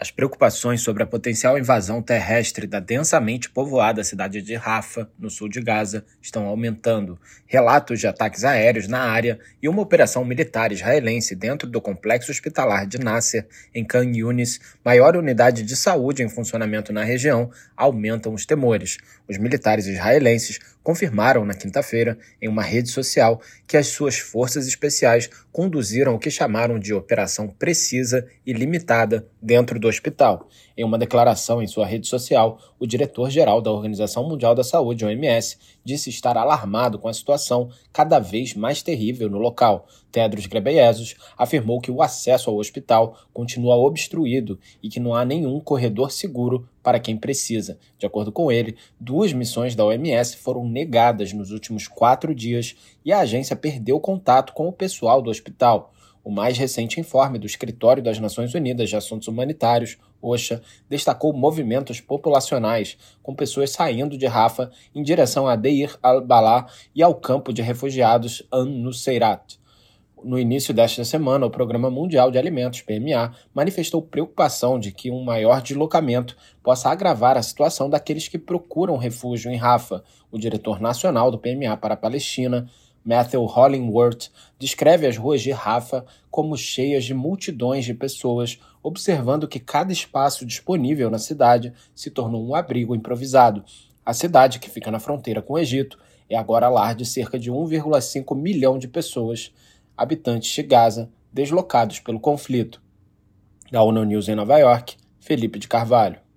As preocupações sobre a potencial invasão terrestre da densamente povoada cidade de Rafah, no sul de Gaza, estão aumentando. Relatos de ataques aéreos na área e uma operação militar israelense dentro do complexo hospitalar de Nasser, em Khan Yunis, maior unidade de saúde em funcionamento na região, aumentam os temores. Os militares israelenses confirmaram na quinta-feira, em uma rede social, que as suas forças especiais conduziram o que chamaram de operação precisa e limitada dentro do hospital. Em uma declaração em sua rede social, o diretor-geral da Organização Mundial da Saúde, OMS, disse estar alarmado com a situação cada vez mais terrível no local. Tedros Ghebreyesus afirmou que o acesso ao hospital continua obstruído e que não há nenhum corredor seguro para quem precisa. De acordo com ele, duas missões da OMS foram negadas nos últimos quatro dias e a agência perdeu contato com o pessoal do hospital. O mais recente informe do Escritório das Nações Unidas de Assuntos Humanitários, OSHA, destacou movimentos populacionais, com pessoas saindo de Rafa em direção a Deir al-Balá e ao campo de refugiados An-Nuseirat. No início desta semana, o Programa Mundial de Alimentos, PMA, manifestou preocupação de que um maior deslocamento possa agravar a situação daqueles que procuram refúgio em Rafa. O diretor nacional do PMA para a Palestina, Matthew Hollingworth descreve as ruas de Rafa como cheias de multidões de pessoas, observando que cada espaço disponível na cidade se tornou um abrigo improvisado. A cidade, que fica na fronteira com o Egito, é agora lar de cerca de 1,5 milhão de pessoas, habitantes de Gaza, deslocados pelo conflito. Da ONU News em Nova York, Felipe de Carvalho.